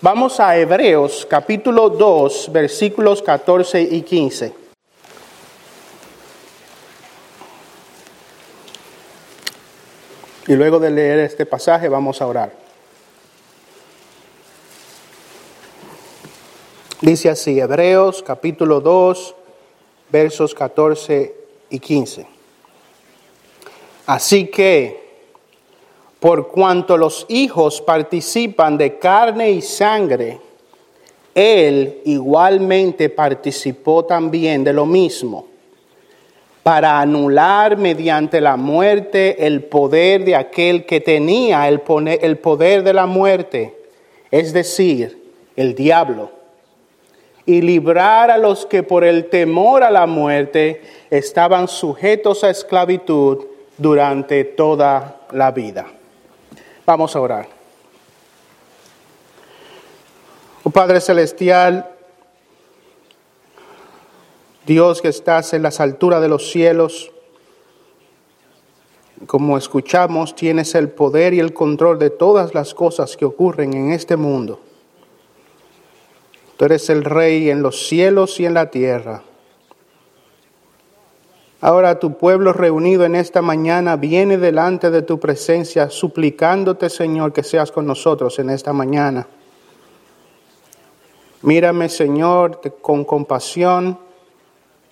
Vamos a Hebreos capítulo 2, versículos 14 y 15. Y luego de leer este pasaje vamos a orar. Dice así, Hebreos capítulo 2, versos 14 y 15. Así que, por cuanto los hijos participan de carne y sangre, él igualmente participó también de lo mismo, para anular mediante la muerte el poder de aquel que tenía el, poder de la muerte, es decir, el diablo y librar a los que por el temor a la muerte estaban sujetos a esclavitud durante toda la vida. Vamos a orar. Oh Padre Celestial, Dios que estás en las alturas de los cielos, como escuchamos, tienes el poder y el control de todas las cosas que ocurren en este mundo. Tú eres el rey en los cielos y en la tierra. Ahora tu pueblo reunido en esta mañana viene delante de tu presencia suplicándote, Señor, que seas con nosotros en esta mañana. Mírame, Señor, con compasión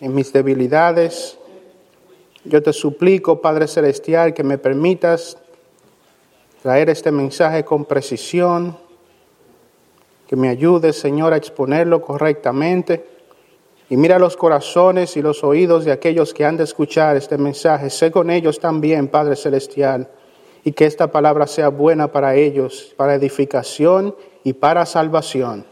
en mis debilidades. Yo te suplico, Padre Celestial, que me permitas traer este mensaje con precisión que me ayude, Señor, a exponerlo correctamente. Y mira los corazones y los oídos de aquellos que han de escuchar este mensaje. Sé con ellos también, Padre Celestial, y que esta palabra sea buena para ellos, para edificación y para salvación.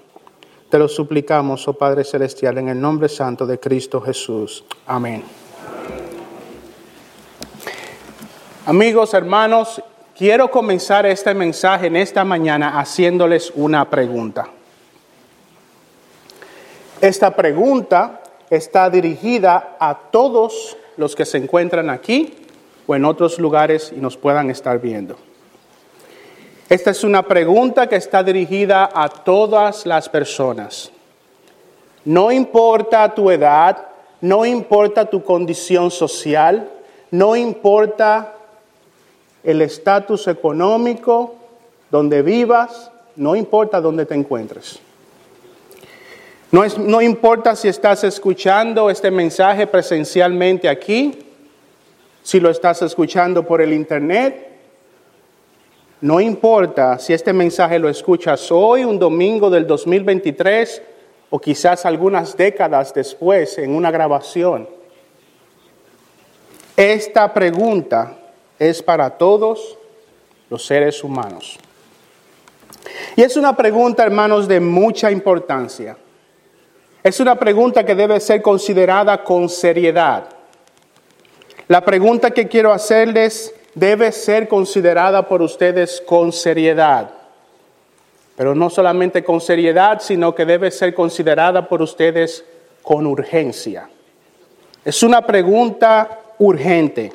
Te lo suplicamos, oh Padre Celestial, en el nombre santo de Cristo Jesús. Amén. Amigos, hermanos, Quiero comenzar este mensaje en esta mañana haciéndoles una pregunta. Esta pregunta está dirigida a todos los que se encuentran aquí o en otros lugares y nos puedan estar viendo. Esta es una pregunta que está dirigida a todas las personas. No importa tu edad, no importa tu condición social, no importa el estatus económico, donde vivas, no importa dónde te encuentres. No, es, no importa si estás escuchando este mensaje presencialmente aquí, si lo estás escuchando por el internet, no importa si este mensaje lo escuchas hoy, un domingo del 2023, o quizás algunas décadas después en una grabación. Esta pregunta es para todos los seres humanos. Y es una pregunta, hermanos, de mucha importancia. Es una pregunta que debe ser considerada con seriedad. La pregunta que quiero hacerles debe ser considerada por ustedes con seriedad. Pero no solamente con seriedad, sino que debe ser considerada por ustedes con urgencia. Es una pregunta urgente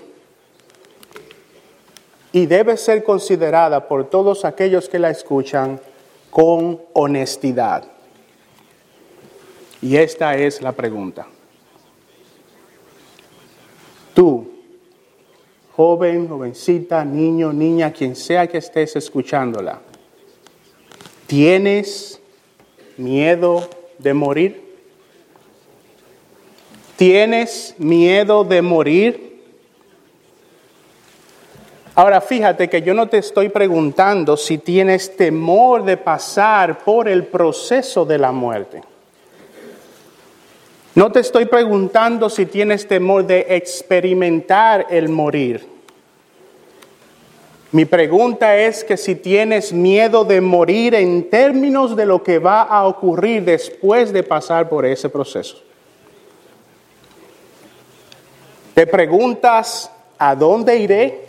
y debe ser considerada por todos aquellos que la escuchan con honestidad. Y esta es la pregunta. Tú, joven, jovencita, niño, niña, quien sea que estés escuchándola, ¿tienes miedo de morir? ¿Tienes miedo de morir? Ahora fíjate que yo no te estoy preguntando si tienes temor de pasar por el proceso de la muerte. No te estoy preguntando si tienes temor de experimentar el morir. Mi pregunta es que si tienes miedo de morir en términos de lo que va a ocurrir después de pasar por ese proceso. Te preguntas, ¿a dónde iré?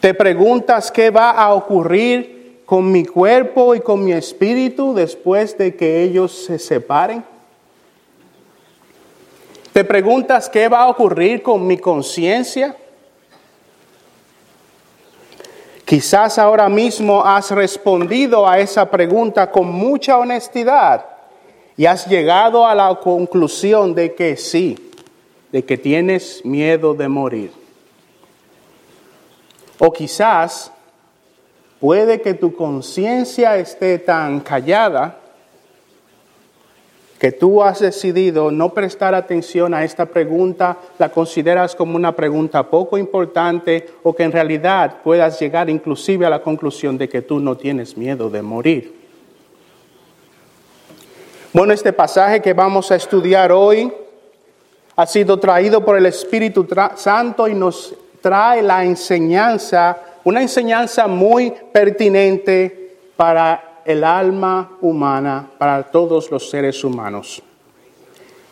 Te preguntas qué va a ocurrir con mi cuerpo y con mi espíritu después de que ellos se separen. Te preguntas qué va a ocurrir con mi conciencia. Quizás ahora mismo has respondido a esa pregunta con mucha honestidad y has llegado a la conclusión de que sí, de que tienes miedo de morir. O quizás puede que tu conciencia esté tan callada que tú has decidido no prestar atención a esta pregunta, la consideras como una pregunta poco importante o que en realidad puedas llegar inclusive a la conclusión de que tú no tienes miedo de morir. Bueno, este pasaje que vamos a estudiar hoy ha sido traído por el Espíritu Santo y nos trae la enseñanza, una enseñanza muy pertinente para el alma humana para todos los seres humanos.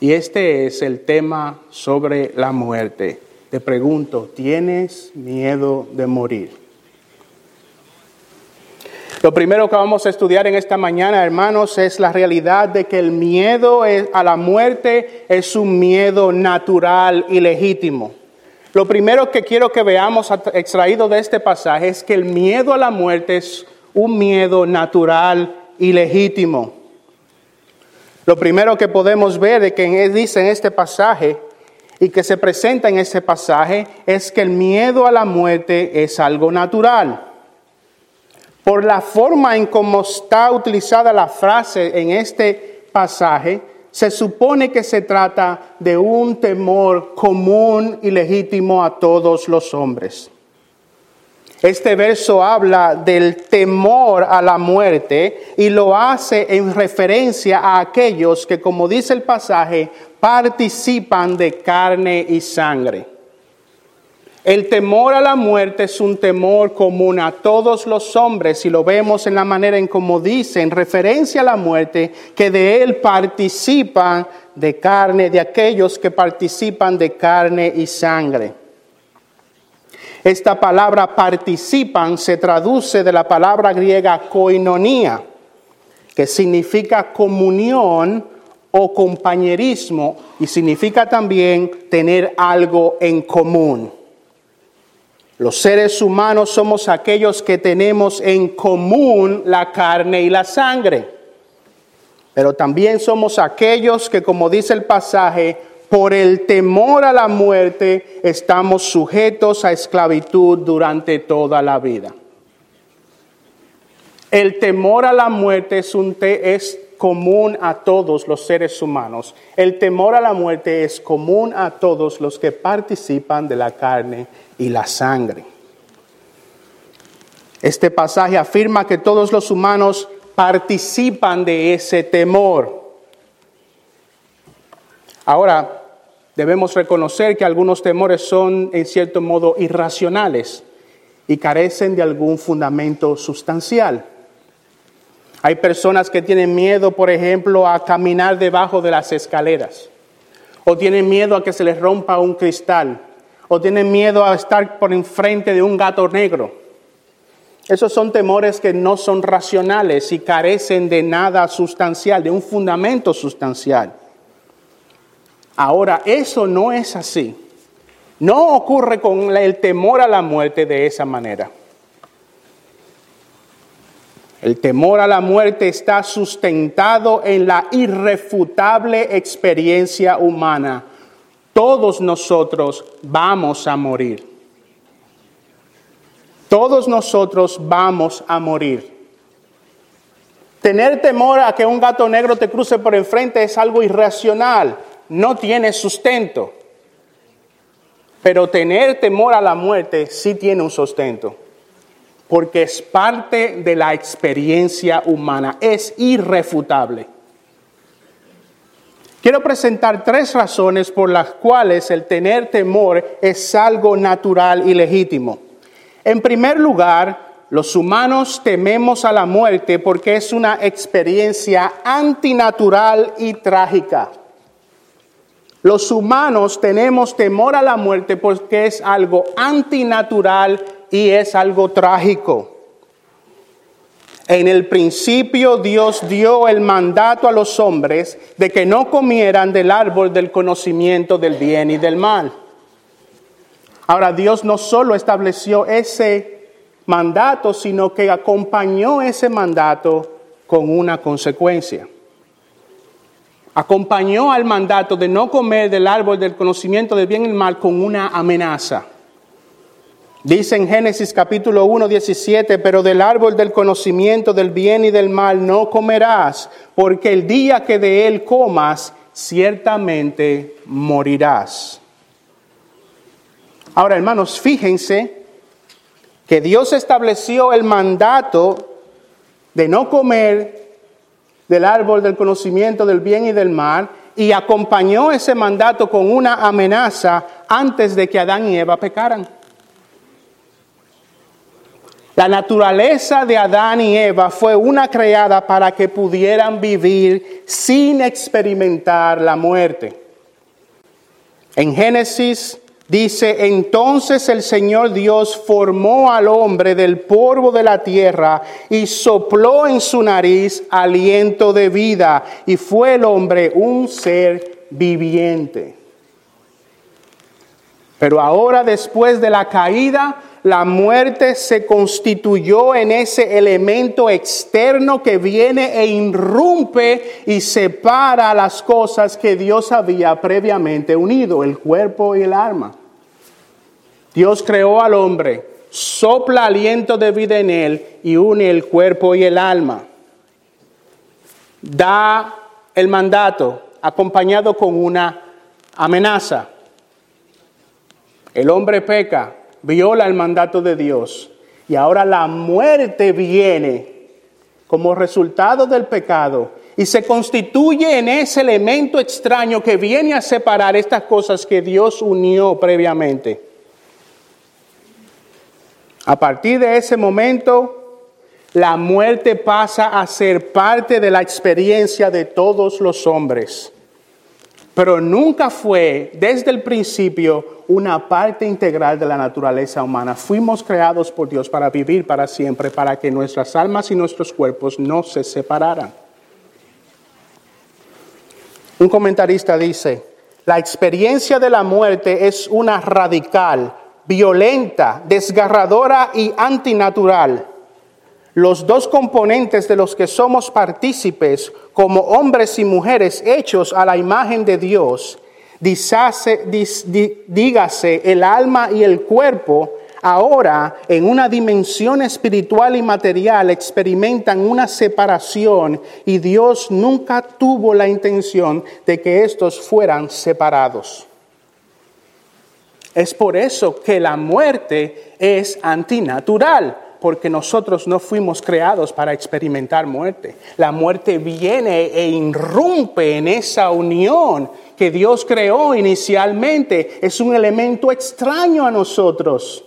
Y este es el tema sobre la muerte. Te pregunto, ¿tienes miedo de morir? Lo primero que vamos a estudiar en esta mañana, hermanos, es la realidad de que el miedo a la muerte es un miedo natural y legítimo. Lo primero que quiero que veamos extraído de este pasaje es que el miedo a la muerte es un miedo natural y legítimo. Lo primero que podemos ver de que dice en este pasaje y que se presenta en este pasaje es que el miedo a la muerte es algo natural. Por la forma en cómo está utilizada la frase en este pasaje, se supone que se trata de un temor común y legítimo a todos los hombres. Este verso habla del temor a la muerte y lo hace en referencia a aquellos que, como dice el pasaje, participan de carne y sangre. El temor a la muerte es un temor común a todos los hombres y lo vemos en la manera en como dice, en referencia a la muerte, que de él participan de carne, de aquellos que participan de carne y sangre. Esta palabra participan se traduce de la palabra griega koinonia, que significa comunión o compañerismo y significa también tener algo en común. Los seres humanos somos aquellos que tenemos en común la carne y la sangre, pero también somos aquellos que, como dice el pasaje, por el temor a la muerte estamos sujetos a esclavitud durante toda la vida. El temor a la muerte es, un es común a todos los seres humanos. El temor a la muerte es común a todos los que participan de la carne y la sangre. Este pasaje afirma que todos los humanos participan de ese temor. Ahora, debemos reconocer que algunos temores son en cierto modo irracionales y carecen de algún fundamento sustancial. Hay personas que tienen miedo, por ejemplo, a caminar debajo de las escaleras, o tienen miedo a que se les rompa un cristal, o tienen miedo a estar por enfrente de un gato negro. Esos son temores que no son racionales y carecen de nada sustancial, de un fundamento sustancial. Ahora, eso no es así. No ocurre con el temor a la muerte de esa manera. El temor a la muerte está sustentado en la irrefutable experiencia humana. Todos nosotros vamos a morir. Todos nosotros vamos a morir. Tener temor a que un gato negro te cruce por enfrente es algo irracional no tiene sustento. Pero tener temor a la muerte sí tiene un sustento, porque es parte de la experiencia humana, es irrefutable. Quiero presentar tres razones por las cuales el tener temor es algo natural y legítimo. En primer lugar, los humanos tememos a la muerte porque es una experiencia antinatural y trágica. Los humanos tenemos temor a la muerte porque es algo antinatural y es algo trágico. En el principio Dios dio el mandato a los hombres de que no comieran del árbol del conocimiento del bien y del mal. Ahora Dios no solo estableció ese mandato, sino que acompañó ese mandato con una consecuencia. Acompañó al mandato de no comer del árbol del conocimiento del bien y el mal con una amenaza. Dice en Génesis capítulo 1, 17, pero del árbol del conocimiento del bien y del mal no comerás, porque el día que de él comas, ciertamente morirás. Ahora, hermanos, fíjense que Dios estableció el mandato de no comer del árbol del conocimiento del bien y del mal y acompañó ese mandato con una amenaza antes de que Adán y Eva pecaran. La naturaleza de Adán y Eva fue una creada para que pudieran vivir sin experimentar la muerte. En Génesis dice, entonces el Señor Dios formó al hombre del polvo de la tierra y sopló en su nariz aliento de vida y fue el hombre un ser viviente. Pero ahora después de la caída, la muerte se constituyó en ese elemento externo que viene e irrumpe y separa las cosas que Dios había previamente unido, el cuerpo y el alma. Dios creó al hombre, sopla aliento de vida en él y une el cuerpo y el alma. Da el mandato acompañado con una amenaza. El hombre peca, viola el mandato de Dios y ahora la muerte viene como resultado del pecado y se constituye en ese elemento extraño que viene a separar estas cosas que Dios unió previamente. A partir de ese momento, la muerte pasa a ser parte de la experiencia de todos los hombres pero nunca fue desde el principio una parte integral de la naturaleza humana. Fuimos creados por Dios para vivir para siempre, para que nuestras almas y nuestros cuerpos no se separaran. Un comentarista dice, la experiencia de la muerte es una radical, violenta, desgarradora y antinatural los dos componentes de los que somos partícipes como hombres y mujeres hechos a la imagen de Dios, dígase el alma y el cuerpo, ahora en una dimensión espiritual y material experimentan una separación y Dios nunca tuvo la intención de que estos fueran separados. Es por eso que la muerte es antinatural porque nosotros no fuimos creados para experimentar muerte. La muerte viene e irrumpe en esa unión que Dios creó inicialmente. Es un elemento extraño a nosotros.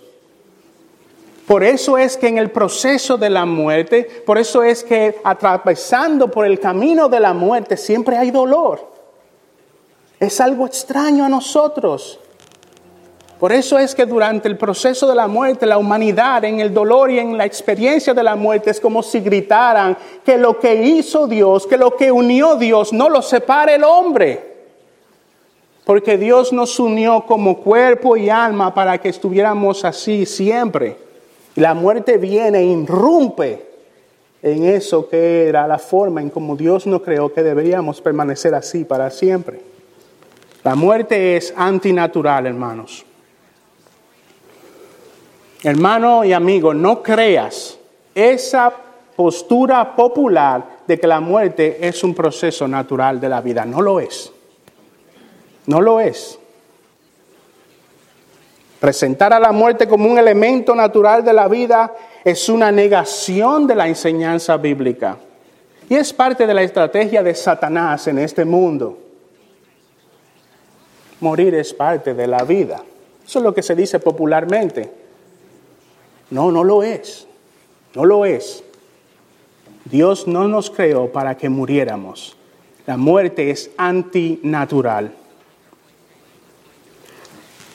Por eso es que en el proceso de la muerte, por eso es que atravesando por el camino de la muerte siempre hay dolor. Es algo extraño a nosotros. Por eso es que durante el proceso de la muerte, la humanidad en el dolor y en la experiencia de la muerte es como si gritaran que lo que hizo Dios, que lo que unió Dios, no lo separe el hombre. Porque Dios nos unió como cuerpo y alma para que estuviéramos así siempre. Y la muerte viene e irrumpe en eso que era la forma en como Dios nos creó que deberíamos permanecer así para siempre. La muerte es antinatural, hermanos. Hermano y amigo, no creas esa postura popular de que la muerte es un proceso natural de la vida. No lo es. No lo es. Presentar a la muerte como un elemento natural de la vida es una negación de la enseñanza bíblica. Y es parte de la estrategia de Satanás en este mundo. Morir es parte de la vida. Eso es lo que se dice popularmente. No, no lo es. No lo es. Dios no nos creó para que muriéramos. La muerte es antinatural.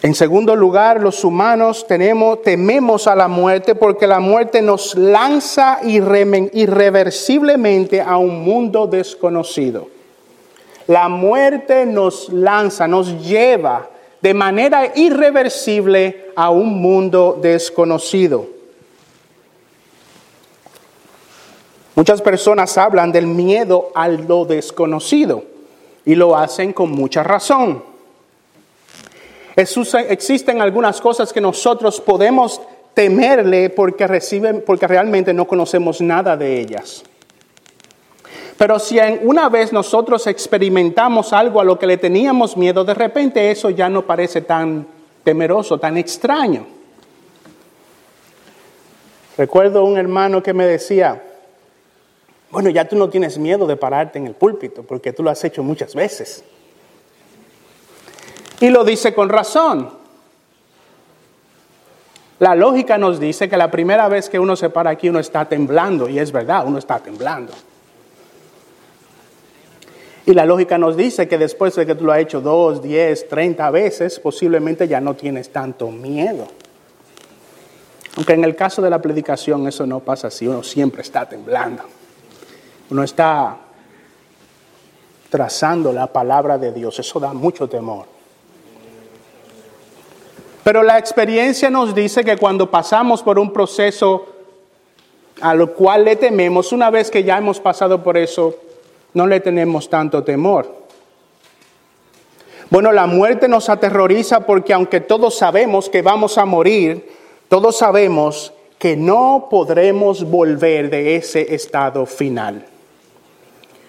En segundo lugar, los humanos tenemos, tememos a la muerte porque la muerte nos lanza irreversiblemente a un mundo desconocido. La muerte nos lanza, nos lleva de manera irreversible a un mundo desconocido. Muchas personas hablan del miedo a lo desconocido y lo hacen con mucha razón. Existen algunas cosas que nosotros podemos temerle porque, reciben, porque realmente no conocemos nada de ellas. Pero si una vez nosotros experimentamos algo a lo que le teníamos miedo, de repente eso ya no parece tan temeroso, tan extraño. Recuerdo un hermano que me decía, bueno, ya tú no tienes miedo de pararte en el púlpito porque tú lo has hecho muchas veces. Y lo dice con razón. La lógica nos dice que la primera vez que uno se para aquí uno está temblando, y es verdad, uno está temblando. Y la lógica nos dice que después de que tú lo has hecho dos, diez, treinta veces, posiblemente ya no tienes tanto miedo. Aunque en el caso de la predicación eso no pasa así, uno siempre está temblando. Uno está trazando la palabra de Dios, eso da mucho temor. Pero la experiencia nos dice que cuando pasamos por un proceso a lo cual le tememos, una vez que ya hemos pasado por eso, no le tenemos tanto temor. Bueno, la muerte nos aterroriza porque aunque todos sabemos que vamos a morir, todos sabemos que no podremos volver de ese estado final.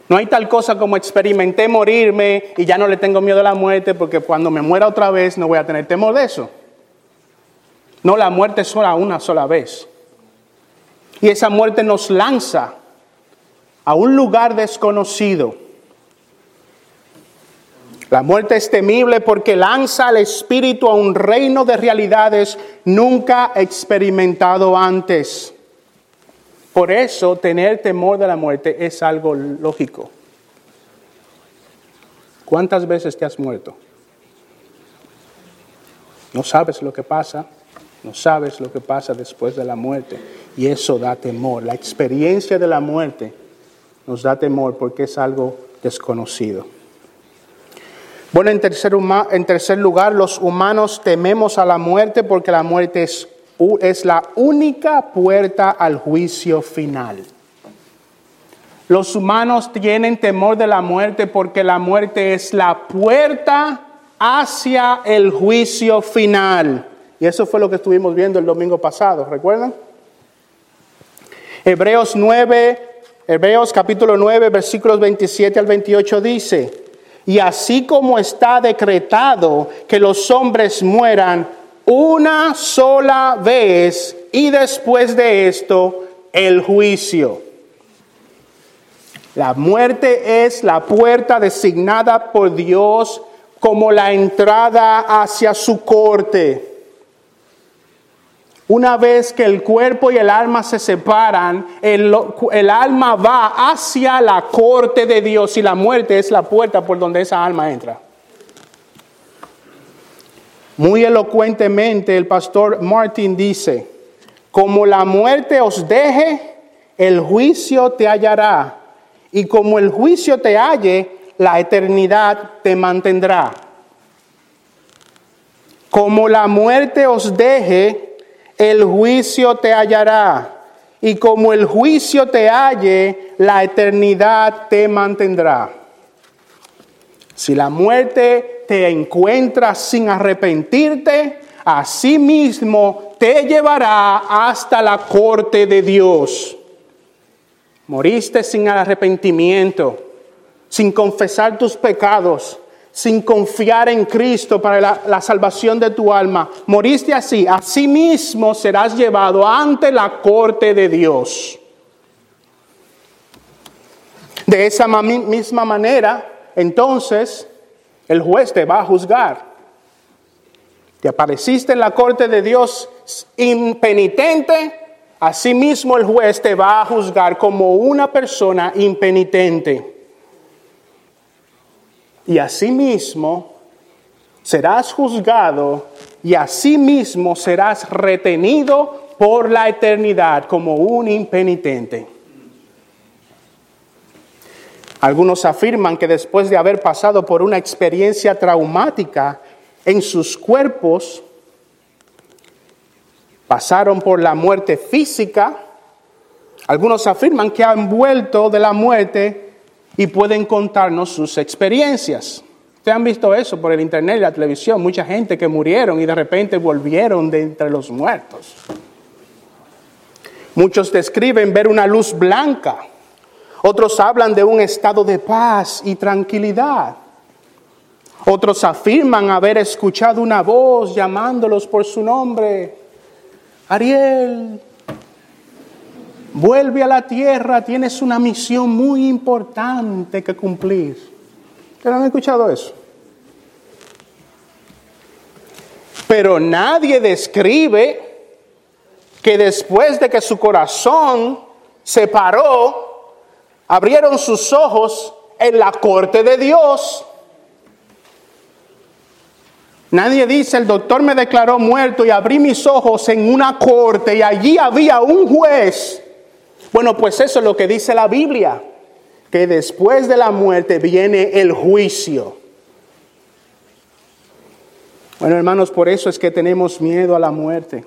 No hay tal cosa como experimenté morirme y ya no le tengo miedo a la muerte porque cuando me muera otra vez no voy a tener temor de eso. No, la muerte es solo una sola vez. Y esa muerte nos lanza a un lugar desconocido. La muerte es temible porque lanza al espíritu a un reino de realidades nunca experimentado antes. Por eso tener temor de la muerte es algo lógico. ¿Cuántas veces te has muerto? No sabes lo que pasa, no sabes lo que pasa después de la muerte y eso da temor. La experiencia de la muerte nos da temor porque es algo desconocido. Bueno, en tercer, lugar, los humanos tememos a la muerte porque la muerte es, es la única puerta al juicio final. Los humanos tienen temor de la muerte porque la muerte es la puerta hacia el juicio final. Y eso fue lo que estuvimos viendo el domingo pasado, ¿recuerdan? Hebreos 9, Hebreos capítulo 9, versículos 27 al 28 dice, y así como está decretado que los hombres mueran una sola vez y después de esto el juicio. La muerte es la puerta designada por Dios como la entrada hacia su corte. Una vez que el cuerpo y el alma se separan, el, alma va hacia la corte de Dios y la muerte es la puerta por donde esa alma entra. Muy elocuentemente el pastor Martin dice, como la muerte os deje, el juicio te hallará, y como el juicio te halle, la eternidad te mantendrá. Como la muerte os deje, el juicio te hallará, y como el juicio te halle, la eternidad te mantendrá. Si la muerte te encuentra sin arrepentirte, mismo te llevará hasta la corte de Dios. Moriste sin arrepentimiento, sin confesar tus pecados, sin confiar en Cristo para la, salvación de tu alma, moriste así, así mismo serás llevado ante la corte de Dios. De esa misma manera, entonces, el juez te va a juzgar. Te apareciste en la corte de Dios impenitente, mismo el juez te va a juzgar como una persona impenitente y asimismo serás juzgado y asimismo serás retenido por la eternidad como un impenitente. Algunos afirman que después de haber pasado por una experiencia traumática en sus cuerpos, pasaron por la muerte física, Algunos afirman que han vuelto de la muerte y pueden contarnos sus experiencias. Ustedes han visto eso por el internet y la televisión, mucha gente que murieron y de repente volvieron de entre los muertos. Muchos describen ver una luz blanca, otros hablan de un estado de paz y tranquilidad. Otros afirman haber escuchado una voz llamándolos por su nombre. Ariel, vuelve a la tierra, tienes una misión muy importante que cumplir. ¿Ustedes han escuchado eso? Pero nadie describe que después de que su corazón se paró, abrieron sus ojos en la corte de Dios. Nadie dice, el doctor me declaró muerto y abrí mis ojos en una corte y allí había un juez. Bueno, pues eso es lo que dice la Biblia que después de la muerte viene el juicio. Bueno, hermanos, por eso es que tenemos miedo a la muerte.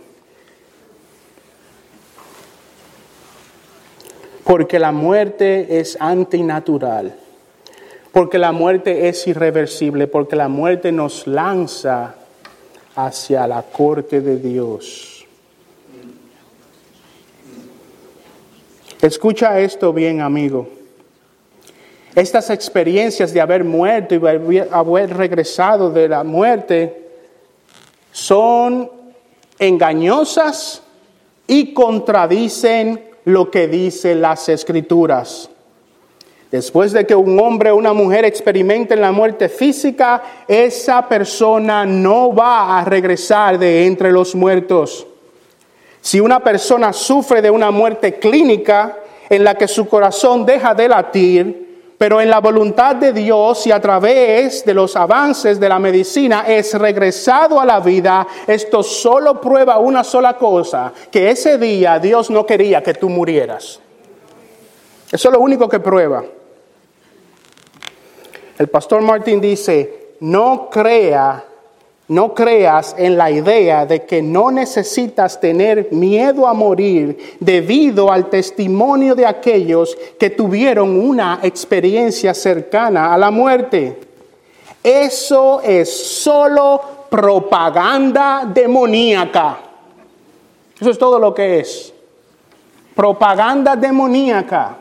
Porque la muerte es antinatural. Porque la muerte es irreversible. Porque la muerte nos lanza hacia la corte de Dios. Escucha esto bien, amigo. Estas experiencias de haber muerto y haber regresado de la muerte son engañosas y contradicen lo que dicen las escrituras. Después de que un hombre o una mujer experimenten la muerte física, esa persona no va a regresar de entre los muertos. Si una persona sufre de una muerte clínica en la que su corazón deja de latir, pero en la voluntad de Dios y a través de los avances de la medicina es regresado a la vida, esto solo prueba una sola cosa, que ese día Dios no quería que tú murieras. Eso es lo único que prueba. El pastor Martín dice, no crea no creas en la idea de que no necesitas tener miedo a morir debido al testimonio de aquellos que tuvieron una experiencia cercana a la muerte. Eso es solo propaganda demoníaca. Eso es todo lo que es. Propaganda demoníaca.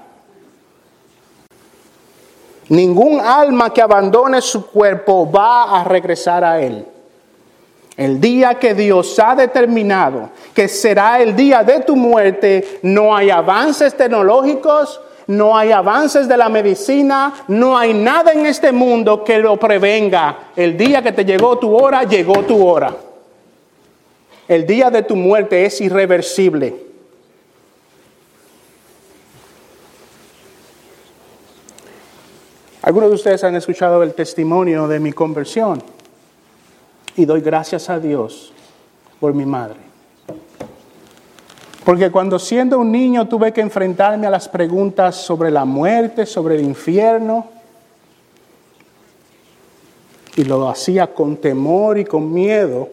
Ningún alma que abandone su cuerpo va a regresar a él. El día que Dios ha determinado que será el día de tu muerte, no hay avances tecnológicos, no hay avances de la medicina, no hay nada en este mundo que lo prevenga. El día que te llegó tu hora, llegó tu hora. El día de tu muerte es irreversible. Algunos de ustedes han escuchado el testimonio de mi conversión y doy gracias a Dios por mi madre. Porque cuando siendo un niño tuve que enfrentarme a las preguntas sobre la muerte, sobre el infierno, y lo hacía con temor y con miedo,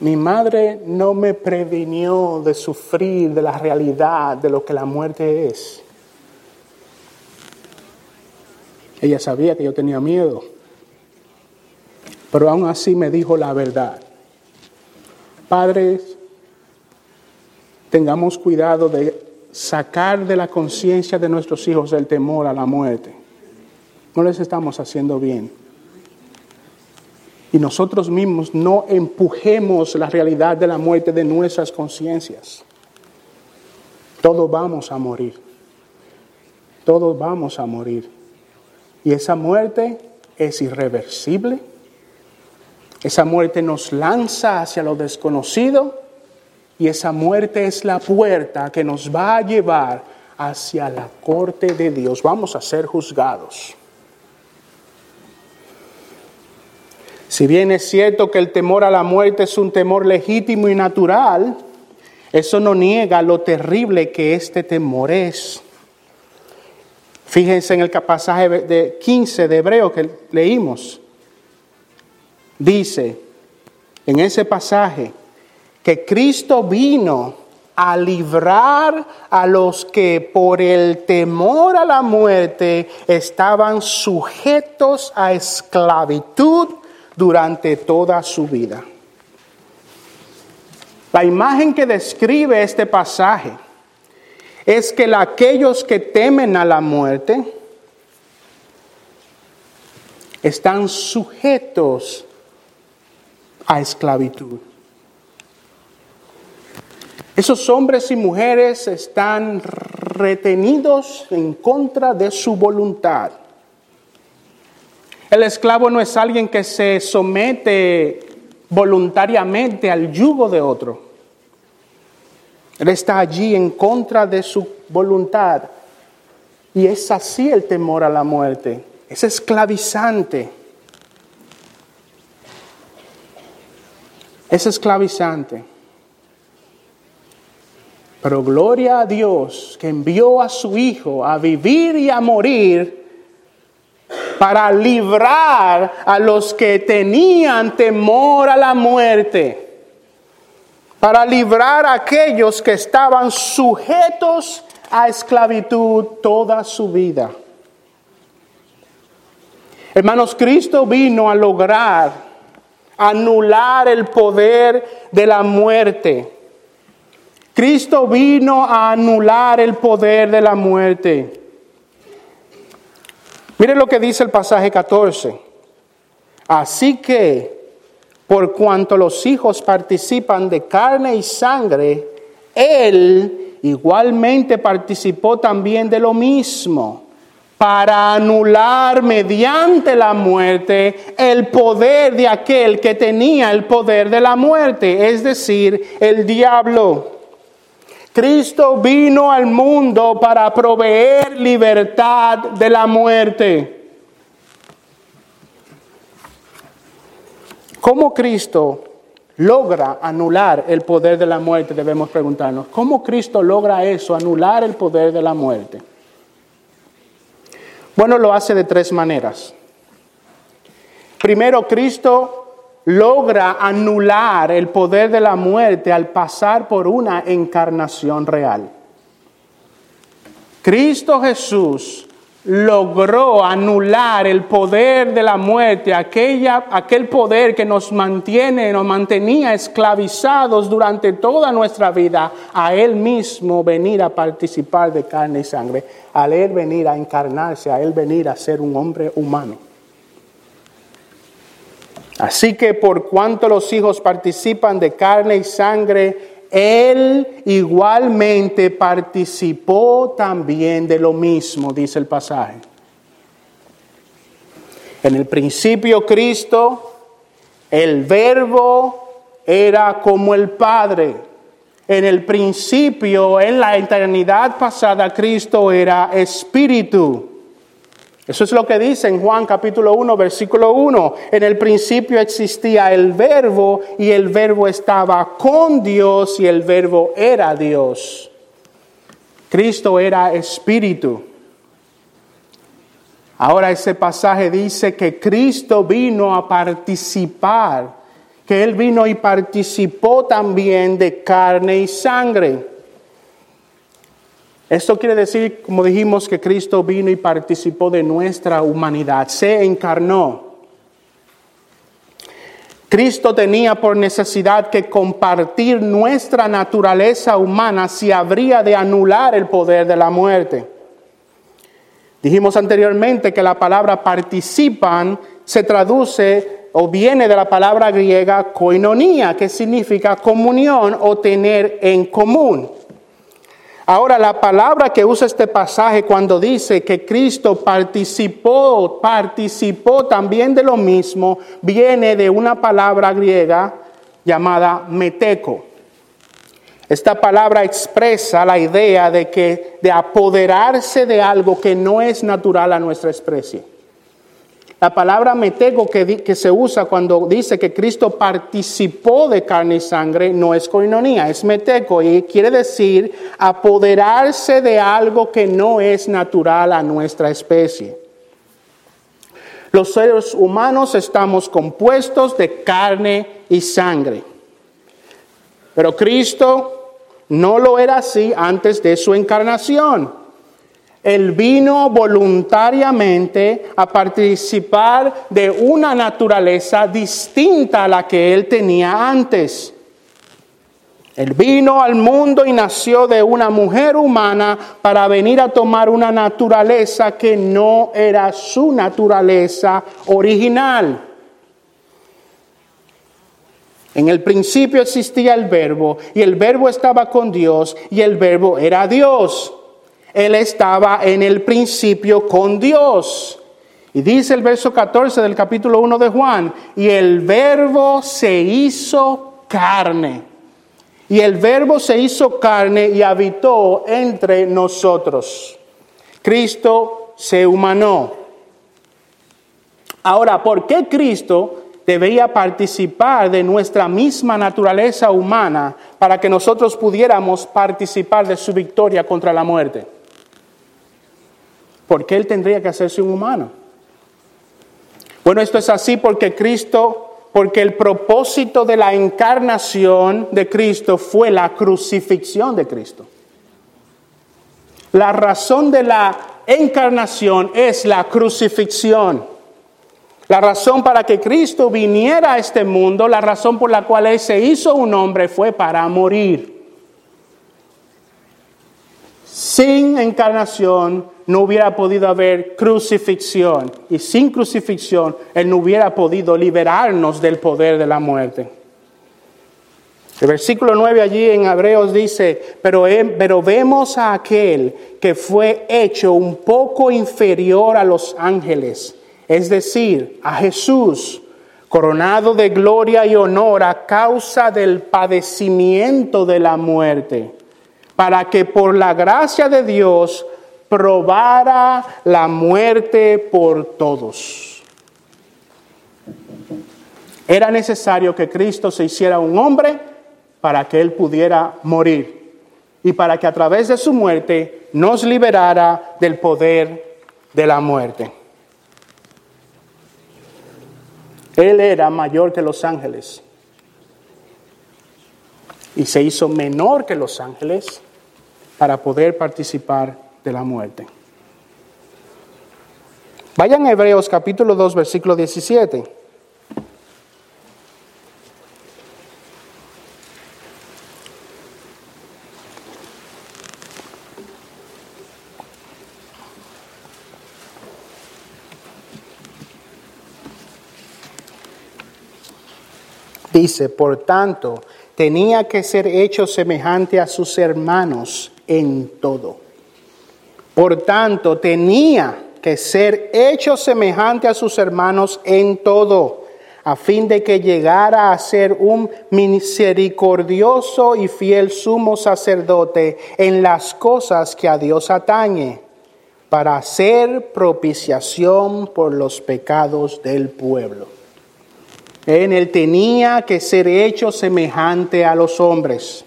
mi madre no me previnió de sufrir de la realidad de lo que la muerte es. Ella sabía que yo tenía miedo pero aún así me dijo la verdad. Padres, tengamos cuidado de sacar de la conciencia de nuestros hijos el temor a la muerte. No les estamos haciendo bien. Y nosotros mismos no empujemos la realidad de la muerte de nuestras conciencias. Todos vamos a morir. Todos vamos a morir. Y esa muerte es irreversible esa muerte nos lanza hacia lo desconocido y esa muerte es la puerta que nos va a llevar hacia la corte de Dios. Vamos a ser juzgados. Si bien es cierto que el temor a la muerte es un temor legítimo y natural, eso no niega lo terrible que este temor es. Fíjense en el pasaje de 15 de Hebreo que leímos dice en ese pasaje que Cristo vino a librar a los que por el temor a la muerte estaban sujetos a esclavitud durante toda su vida. La imagen que describe este pasaje es que aquellos que temen a la muerte están sujetos a esclavitud. Esos hombres y mujeres están retenidos en contra de su voluntad. El esclavo no es alguien que se somete voluntariamente al yugo de otro. Él está allí en contra de su voluntad. Y es así el temor a la muerte. Es esclavizante. Es esclavizante. Pero gloria a Dios que envió a su Hijo a vivir y a morir para librar a los que tenían temor a la muerte para librar a aquellos que estaban sujetos a esclavitud toda su vida. Hermanos, Cristo vino a lograr anular el poder de la muerte. Cristo vino a anular el poder de la muerte. Mire lo que dice el pasaje 14. Así que por cuanto los hijos participan de carne y sangre, Él igualmente participó también de lo mismo, para anular mediante la muerte el poder de aquel que tenía el poder de la muerte, es decir, el diablo. Cristo vino al mundo para proveer libertad de la muerte. ¿Cómo Cristo logra anular el poder de la muerte? Debemos preguntarnos. ¿Cómo Cristo logra eso, anular el poder de la muerte? Bueno, lo hace de tres maneras. Primero, Cristo logra anular el poder de la muerte al pasar por una encarnación real. Cristo Jesús logró anular el poder de la muerte, aquella, aquel poder que nos mantiene, nos mantenía esclavizados durante toda nuestra vida, a Él mismo venir a participar de carne y sangre, a Él venir a encarnarse, a Él venir a ser un hombre humano. Así que por cuanto los hijos participan de carne y sangre, él igualmente participó también de lo mismo, dice el pasaje. En el principio Cristo, el verbo era como el Padre. En el principio, en la eternidad pasada, Cristo era espíritu. Eso es lo que dice en Juan capítulo 1, versículo 1. En el principio existía el verbo y el verbo estaba con Dios y el verbo era Dios. Cristo era espíritu. Ahora ese pasaje dice que Cristo vino a participar, que Él vino y participó también de carne y sangre. Esto quiere decir, como dijimos, que Cristo vino y participó de nuestra humanidad, se encarnó. Cristo tenía por necesidad que compartir nuestra naturaleza humana si habría de anular el poder de la muerte. Dijimos anteriormente que la palabra participan se traduce o viene de la palabra griega koinonia, que significa comunión o tener en común. Ahora, la palabra que usa este pasaje cuando dice que Cristo participó, participó también de lo mismo, viene de una palabra griega llamada meteco. Esta palabra expresa la idea de que de apoderarse de algo que no es natural a nuestra especie. La palabra metego que, que, se usa cuando dice que Cristo participó de carne y sangre no es coinonía, es metego y quiere decir apoderarse de algo que no es natural a nuestra especie. Los seres humanos estamos compuestos de carne y sangre. Pero Cristo no lo era así antes de su encarnación. Él vino voluntariamente a participar de una naturaleza distinta a la que él tenía antes. Él vino al mundo y nació de una mujer humana para venir a tomar una naturaleza que no era su naturaleza original. En el principio existía el verbo y el verbo estaba con Dios y el verbo era Dios. Él estaba en el principio con Dios. Y dice el verso 14 del capítulo 1 de Juan, y el verbo se hizo carne. Y el verbo se hizo carne y habitó entre nosotros. Cristo se humanó. Ahora, ¿por qué Cristo debía participar de nuestra misma naturaleza humana para que nosotros pudiéramos participar de su victoria contra la muerte? ¿Por qué Él tendría que hacerse un humano? Bueno, esto es así porque Cristo, porque el propósito de la encarnación de Cristo fue la crucifixión de Cristo. La razón de la encarnación es la crucifixión. La razón para que Cristo viniera a este mundo, la razón por la cual Él se hizo un hombre fue para morir. Sin encarnación no hubiera podido haber crucifixión y sin crucifixión Él no hubiera podido liberarnos del poder de la muerte. El versículo 9 allí en Hebreos dice, pero, pero vemos a aquel que fue hecho un poco inferior a los ángeles, es decir, a Jesús, coronado de gloria y honor a causa del padecimiento de la muerte para que por la gracia de Dios probara la muerte por todos. Era necesario que Cristo se hiciera un hombre para que Él pudiera morir y para que a través de su muerte nos liberara del poder de la muerte. Él era mayor que los ángeles y se hizo menor que los ángeles para poder participar de la muerte. Vayan a Hebreos capítulo 2, versículo 17. Dice, por tanto, tenía que ser hecho semejante a sus hermanos en todo. Por tanto, tenía que ser hecho semejante a sus hermanos en todo, a fin de que llegara a ser un misericordioso y fiel sumo sacerdote en las cosas que a Dios atañe, para hacer propiciación por los pecados del pueblo. En él tenía que ser hecho semejante a los hombres.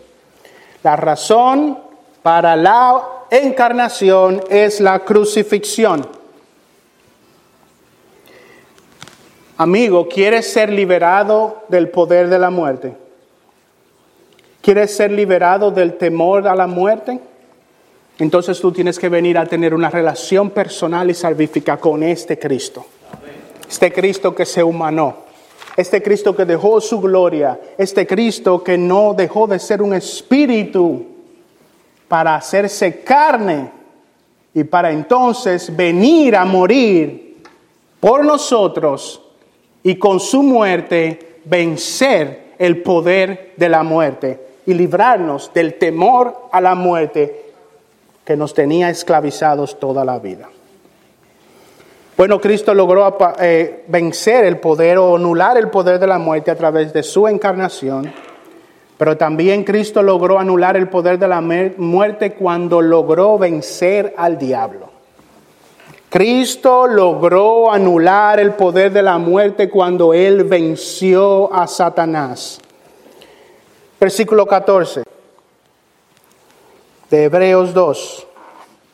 La razón para la encarnación es la crucifixión. Amigo, ¿quieres ser liberado del poder de la muerte? ¿Quieres ser liberado del temor a la muerte? Entonces tú tienes que venir a tener una relación personal y salvífica con este Cristo. Este Cristo que se humanó. Este Cristo que dejó su gloria. Este Cristo que no dejó de ser un espíritu para hacerse carne y para entonces venir a morir por nosotros y con su muerte vencer el poder de la muerte y librarnos del temor a la muerte que nos tenía esclavizados toda la vida. Bueno, Cristo logró eh, vencer el poder o anular el poder de la muerte a través de su encarnación pero también Cristo logró anular el poder de la muerte cuando logró vencer al diablo. Cristo logró anular el poder de la muerte cuando Él venció a Satanás. Versículo 14 de Hebreos 2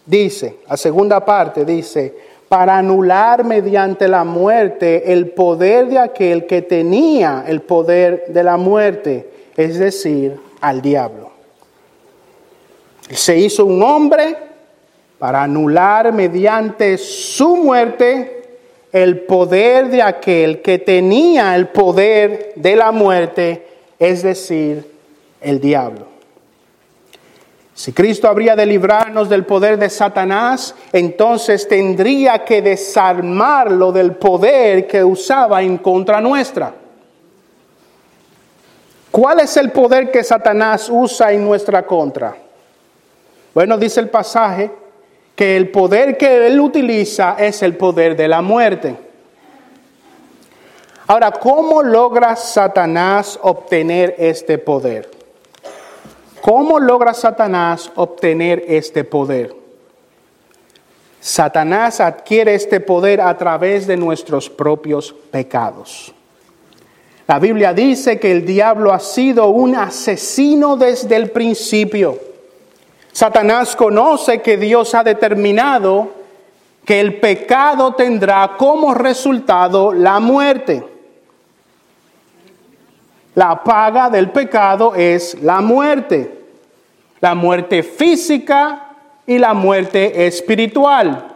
dice, la segunda parte dice, para anular mediante la muerte el poder de aquel que tenía el poder de la muerte es decir, al diablo. Se hizo un hombre para anular mediante su muerte el poder de aquel que tenía el poder de la muerte, es decir, el diablo. Si Cristo habría de librarnos del poder de Satanás, entonces tendría que desarmarlo del poder que usaba en contra nuestra. ¿Cuál es el poder que Satanás usa en nuestra contra? Bueno, dice el pasaje que el poder que él utiliza es el poder de la muerte. Ahora, ¿cómo logra Satanás obtener este poder? ¿Cómo logra Satanás obtener este poder? Satanás adquiere este poder a través de nuestros propios pecados. La Biblia dice que el diablo ha sido un asesino desde el principio. Satanás conoce que Dios ha determinado que el pecado tendrá como resultado la muerte. La paga del pecado es la muerte, la muerte física y la muerte espiritual.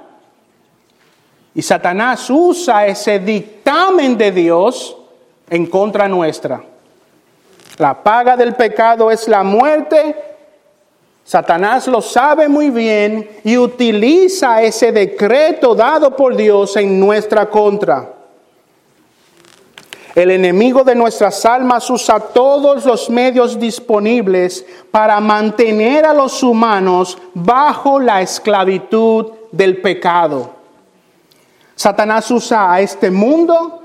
Y Satanás usa ese dictamen de Dios en contra nuestra. La paga del pecado es la muerte. Satanás lo sabe muy bien y utiliza ese decreto dado por Dios en nuestra contra. El enemigo de nuestras almas usa todos los medios disponibles para mantener a los humanos bajo la esclavitud del pecado. Satanás usa a este mundo,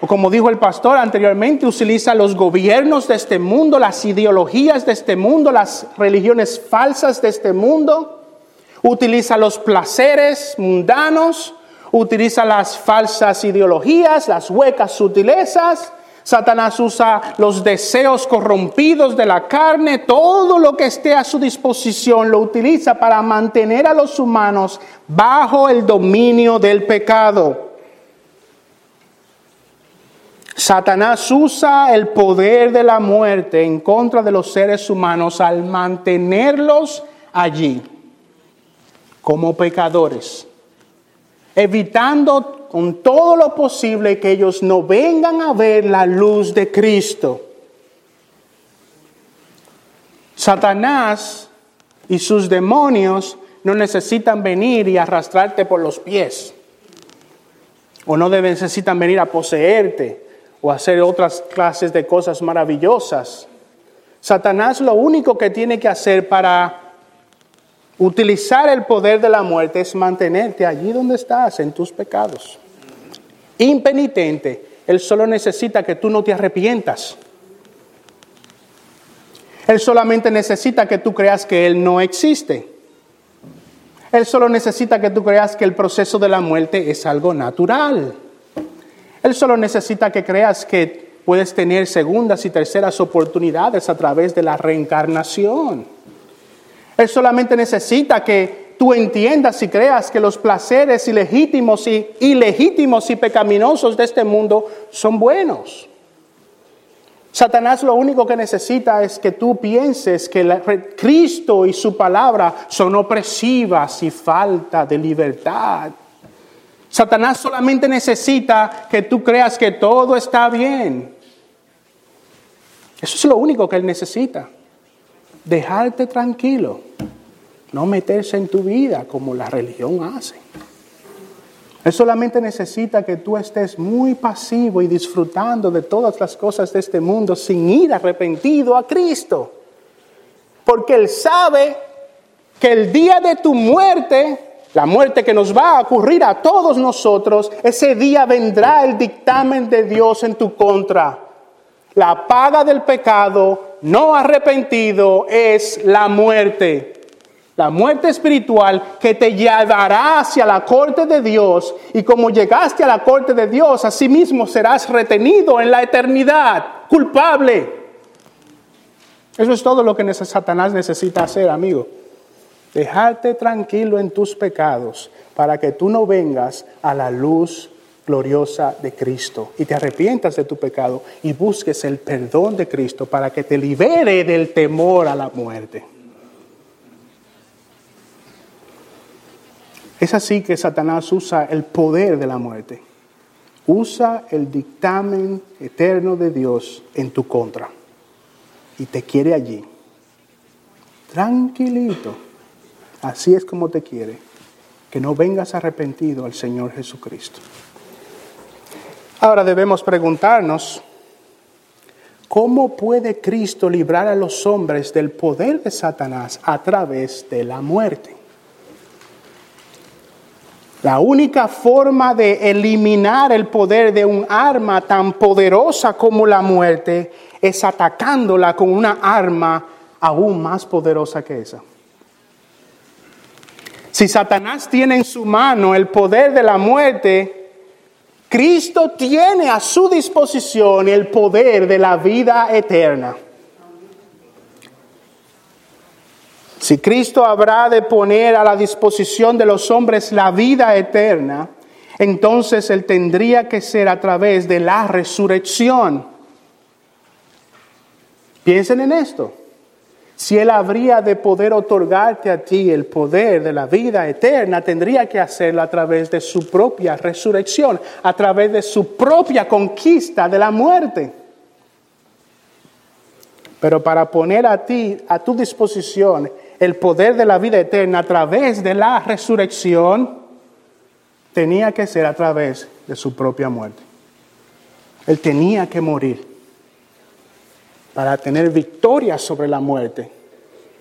o como dijo el pastor anteriormente, utiliza los gobiernos de este mundo, las ideologías de este mundo, las religiones falsas de este mundo, utiliza los placeres mundanos, utiliza las falsas ideologías, las huecas sutilezas. Satanás usa los deseos corrompidos de la carne, todo lo que esté a su disposición lo utiliza para mantener a los humanos bajo el dominio del pecado. Satanás usa el poder de la muerte en contra de los seres humanos al mantenerlos allí como pecadores evitando con todo lo posible que ellos no vengan a ver la luz de Cristo. Satanás y sus demonios no necesitan venir y arrastrarte por los pies, o no necesitan venir a poseerte o hacer otras clases de cosas maravillosas. Satanás lo único que tiene que hacer para Utilizar el poder de la muerte es mantenerte allí donde estás, en tus pecados. Impenitente, Él solo necesita que tú no te arrepientas. Él solamente necesita que tú creas que Él no existe. Él solo necesita que tú creas que el proceso de la muerte es algo natural. Él solo necesita que creas que puedes tener segundas y terceras oportunidades a través de la reencarnación. Él solamente necesita que tú entiendas y creas que los placeres ilegítimos y ilegítimos y pecaminosos de este mundo son buenos. Satanás lo único que necesita es que tú pienses que Cristo y su palabra son opresivas y falta de libertad. Satanás solamente necesita que tú creas que todo está bien. Eso es lo único que él necesita dejarte tranquilo, no meterse en tu vida como la religión hace. Él solamente necesita que tú estés muy pasivo y disfrutando de todas las cosas de este mundo sin ir arrepentido a Cristo. Porque Él sabe que el día de tu muerte, la muerte que nos va a ocurrir a todos nosotros, ese día vendrá el dictamen de Dios en tu contra. La paga del pecado no arrepentido es la muerte. La muerte espiritual que te llevará hacia la corte de Dios y como llegaste a la corte de Dios, asimismo serás retenido en la eternidad, culpable. Eso es todo lo que Satanás necesita hacer, amigo. Dejarte tranquilo en tus pecados para que tú no vengas a la luz gloriosa de Cristo y te arrepientas de tu pecado y busques el perdón de Cristo para que te libere del temor a la muerte. Es así que Satanás usa el poder de la muerte. Usa el dictamen eterno de Dios en tu contra. Y te quiere allí. Tranquilito. Así es como te quiere. Que no vengas arrepentido al Señor Jesucristo. Ahora debemos preguntarnos, ¿cómo puede Cristo librar a los hombres del poder de Satanás a través de la muerte? La única forma de eliminar el poder de un arma tan poderosa como la muerte es atacándola con una arma aún más poderosa que esa. Si Satanás tiene en su mano el poder de la muerte, Cristo tiene a su disposición el poder de la vida eterna. Si Cristo habrá de poner a la disposición de los hombres la vida eterna, entonces Él tendría que ser a través de la resurrección. Piensen en esto. Si Él habría de poder otorgarte a ti el poder de la vida eterna, tendría que hacerlo a través de su propia resurrección, a través de su propia conquista de la muerte. Pero para poner a ti, a tu disposición, el poder de la vida eterna a través de la resurrección, tenía que ser a través de su propia muerte. Él tenía que morir para tener victoria sobre la muerte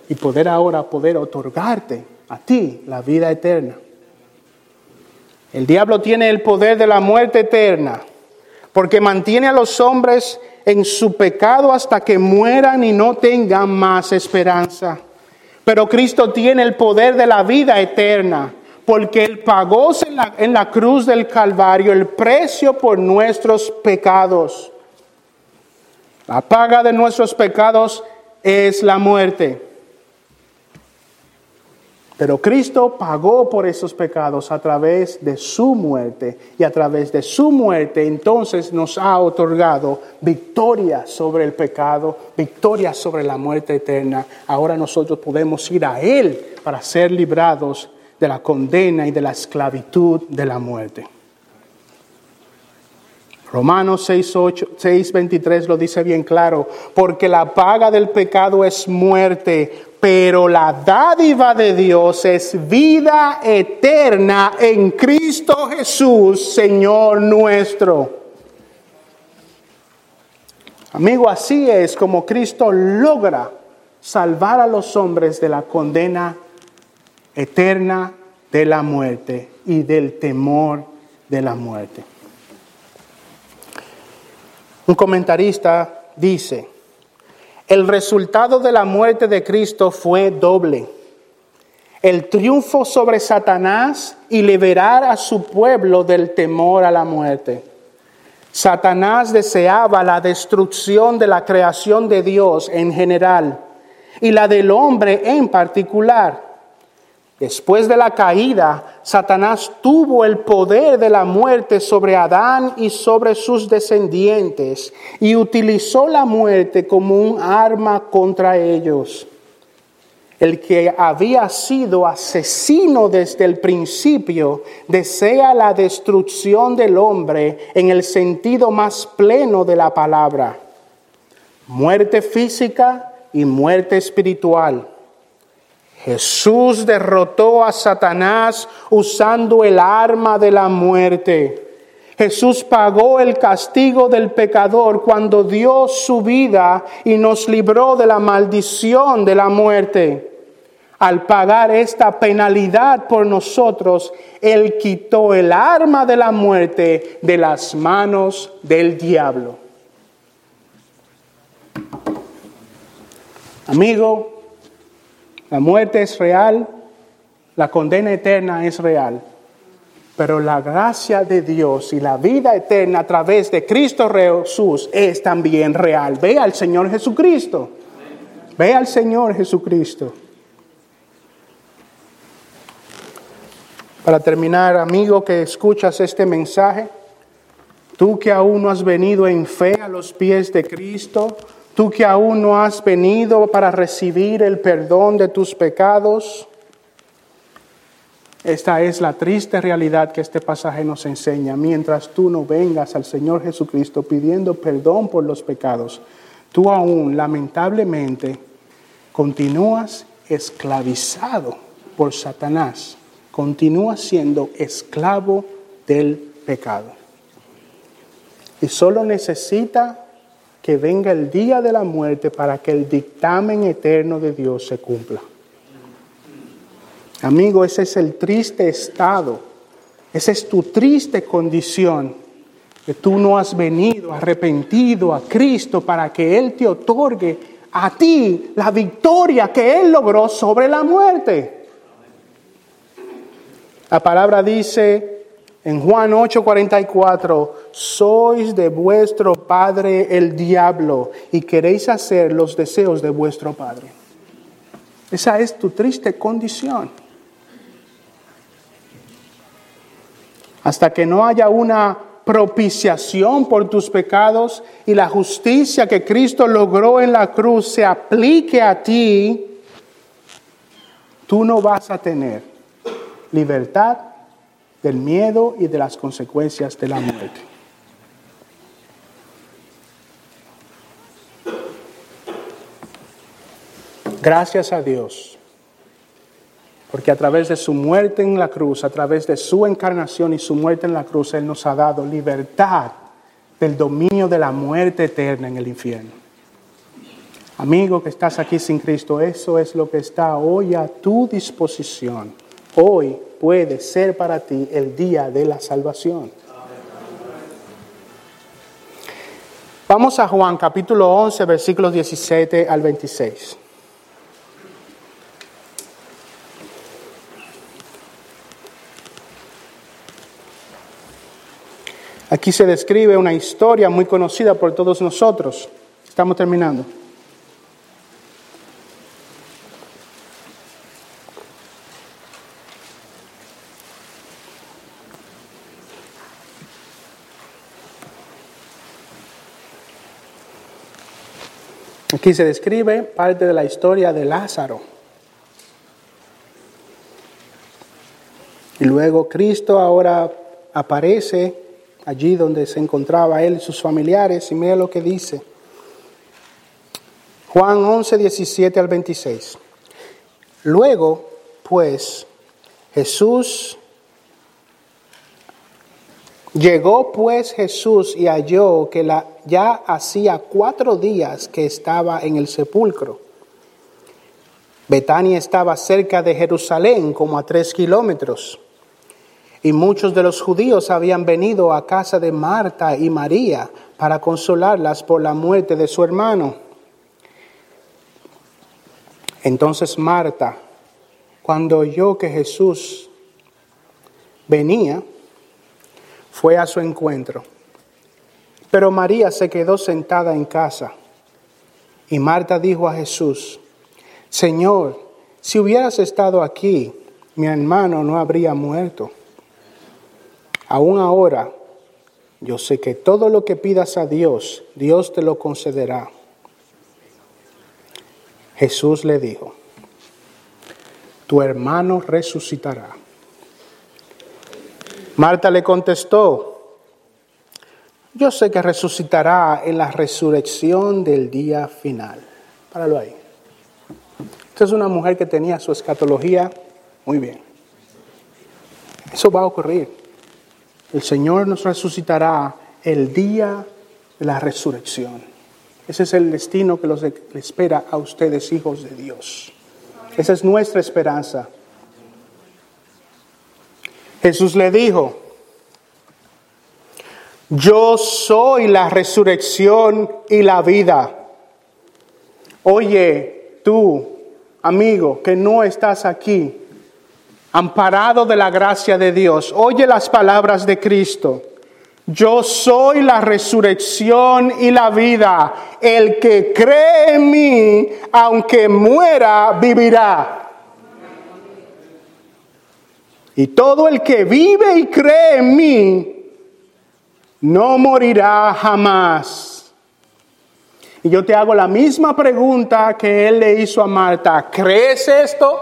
y poder ahora poder otorgarte a ti la vida eterna. El diablo tiene el poder de la muerte eterna porque mantiene a los hombres en su pecado hasta que mueran y no tengan más esperanza. Pero Cristo tiene el poder de la vida eterna porque Él pagó en la, en la cruz del Calvario el precio por nuestros pecados. La paga de nuestros pecados es la muerte. Pero Cristo pagó por esos pecados a través de su muerte y a través de su muerte entonces nos ha otorgado victoria sobre el pecado, victoria sobre la muerte eterna. Ahora nosotros podemos ir a Él para ser librados de la condena y de la esclavitud de la muerte. Romanos 6.23 lo dice bien claro, porque la paga del pecado es muerte, pero la dádiva de Dios es vida eterna en Cristo Jesús, Señor nuestro. Amigo, así es como Cristo logra salvar a los hombres de la condena eterna de la muerte y del temor de la muerte. Un comentarista dice, el resultado de la muerte de Cristo fue doble. El triunfo sobre Satanás y liberar a su pueblo del temor a la muerte. Satanás deseaba la destrucción de la creación de Dios en general y la del hombre en particular. Después de la caída, Satanás tuvo el poder de la muerte sobre Adán y sobre sus descendientes y utilizó la muerte como un arma contra ellos. El que había sido asesino desde el principio desea la destrucción del hombre en el sentido más pleno de la palabra. Muerte física y muerte espiritual. Jesús derrotó a Satanás usando el arma de la muerte. Jesús pagó el castigo del pecador cuando dio su vida y nos libró de la maldición de la muerte. Al pagar esta penalidad por nosotros, Él quitó el arma de la muerte de las manos del diablo. Amigo, la muerte es real, la condena eterna es real, pero la gracia de Dios y la vida eterna a través de Cristo Jesús es también real. Ve al Señor Jesucristo. Ve al Señor Jesucristo. Para terminar, amigo que escuchas este mensaje, tú que aún no has venido en fe a los pies de Cristo, Tú que aún no has venido para recibir el perdón de tus pecados, Esta es la triste realidad que este pasaje nos enseña. Mientras tú no vengas al Señor Jesucristo pidiendo perdón por los pecados, tú aún lamentablemente continúas esclavizado por Satanás, continúas siendo esclavo del pecado. Y solo necesita que venga el día de la muerte para que el dictamen eterno de Dios se cumpla. Amigo, ese es el triste estado, esa es tu triste condición, que tú no has venido arrepentido a Cristo para que Él te otorgue a ti la victoria que Él logró sobre la muerte. La palabra dice en Juan 8:44, sois de vuestro padre el diablo y queréis hacer los deseos de vuestro padre. Esa es tu triste condición. hasta que no haya una propiciación por tus pecados y la justicia que Cristo logró en la cruz se aplique a ti, tú no vas a tener libertad del miedo y de las consecuencias de la muerte. Gracias a Dios porque a través de su muerte en la cruz, a través de su encarnación y su muerte en la cruz, Él nos ha dado libertad del dominio de la muerte eterna en el infierno. Amigo que estás aquí sin Cristo, eso es lo que está hoy a tu disposición. Hoy puede ser para ti el día de la salvación. Vamos a Juan capítulo 11, versículos 17 al 26. Aquí se describe una historia muy conocida por todos nosotros. Estamos terminando. Aquí se describe parte de la historia de Lázaro. Y luego Cristo ahora aparece allí donde se encontraba él y sus familiares, y mira lo que dice. Juan 11, 17 al 26. Luego, pues, Jesús, llegó pues Jesús y halló que la, ya hacía cuatro días que estaba en el sepulcro. Betania estaba cerca de Jerusalén, como a tres kilómetros y muchos de los judíos habían venido a casa de Marta y María para consolarlas por la muerte de su hermano. Entonces Marta, cuando oyó que Jesús venía, fue a su encuentro. Pero María se quedó sentada en casa. Y Marta dijo a Jesús, Señor, si hubieras estado aquí, mi hermano no habría muerto. Aún ahora, yo sé que todo lo que pidas a Dios, Dios te lo concederá. Jesús le dijo, tu hermano resucitará. Marta le contestó, yo sé que resucitará en la resurrección del día final. Páralo ahí. Esta es una mujer que tenía su escatología muy bien. Eso va a ocurrir. El Señor nos resucitará el día de la resurrección. Ese es el destino que los espera a ustedes, hijos de Dios. Esa es nuestra esperanza. Jesús le dijo, yo soy la resurrección y la vida. Oye, tú, amigo, que no estás aquí, amparado de la gracia de Dios, oye las palabras de Cristo. Yo soy la resurrección y la vida. El que cree en mí, aunque muera, vivirá. Y todo el que vive y cree en mí, no morirá jamás. Y yo te hago la misma pregunta que él le hizo a Marta. ¿Crees esto?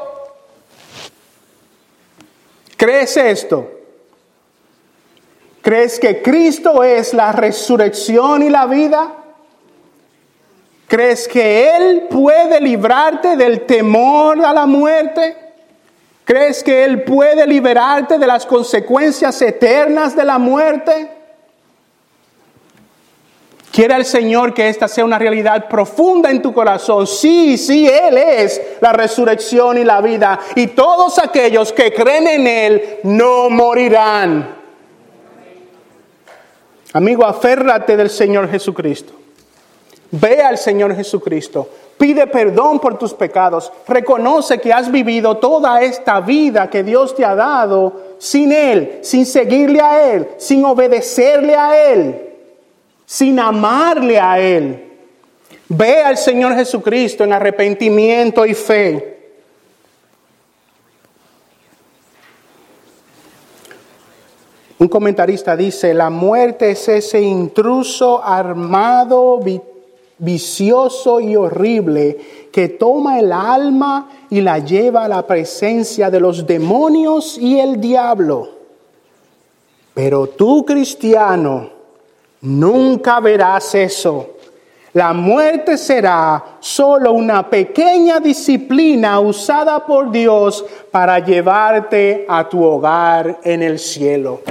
¿Crees esto? ¿Crees que Cristo es la resurrección y la vida? ¿Crees que Él puede librarte del temor a la muerte? ¿Crees que Él puede liberarte de las consecuencias eternas de la muerte? ¿Quiere el Señor que esta sea una realidad profunda en tu corazón? Sí, sí, Él es la resurrección y la vida. Y todos aquellos que creen en Él no morirán. Amigo, aférrate del Señor Jesucristo. Ve al Señor Jesucristo, pide perdón por tus pecados, reconoce que has vivido toda esta vida que Dios te ha dado sin Él, sin seguirle a Él, sin obedecerle a Él, sin amarle a Él. Ve al Señor Jesucristo en arrepentimiento y fe. Un comentarista dice, la muerte es ese intruso armado, vicioso y horrible que toma el alma y la lleva a la presencia de los demonios y el diablo. Pero tú, cristiano, nunca verás eso. La muerte será solo una pequeña disciplina usada por Dios para llevarte a tu hogar en el cielo.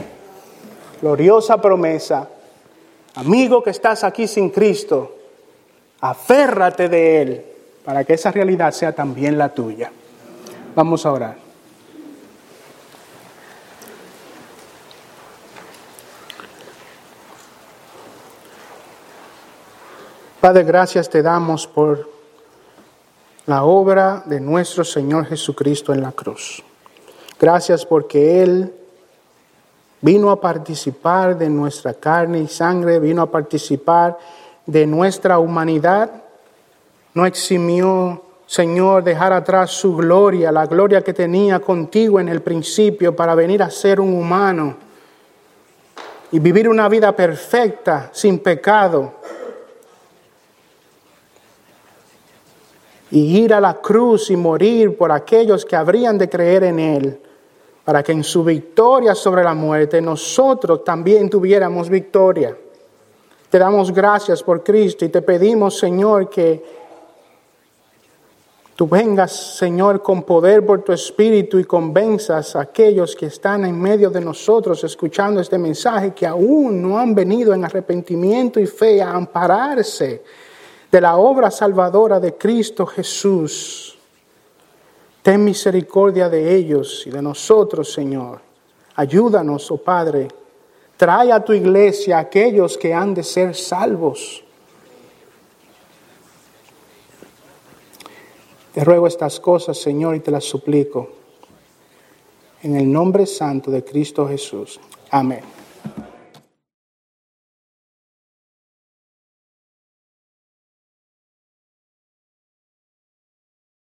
Gloriosa promesa. Amigo que estás aquí sin Cristo, Aférrate de Él para que esa realidad sea también la tuya. Vamos a orar. Padre, gracias te damos por la obra de nuestro Señor Jesucristo en la cruz. Gracias porque Él vino a participar de nuestra carne y sangre, vino a participar de nuestra humanidad, no eximió, Señor, dejar atrás su gloria, la gloria que tenía contigo en el principio para venir a ser un humano y vivir una vida perfecta, sin pecado. Y ir a la cruz y morir por aquellos que habrían de creer en Él, para que en su victoria sobre la muerte nosotros también tuviéramos victoria. Te damos gracias por Cristo y te pedimos, Señor, que tú vengas, Señor, con poder por tu Espíritu y convenzas a aquellos que están en medio de nosotros escuchando este mensaje, que aún no han venido en arrepentimiento y fe a ampararse de la obra salvadora de Cristo Jesús. Ten misericordia de ellos y de nosotros, Señor. Ayúdanos, oh Padre Trae a tu iglesia aquellos que han de ser salvos. Te ruego estas cosas, Señor, y te las suplico. En el nombre santo de Cristo Jesús. Amén.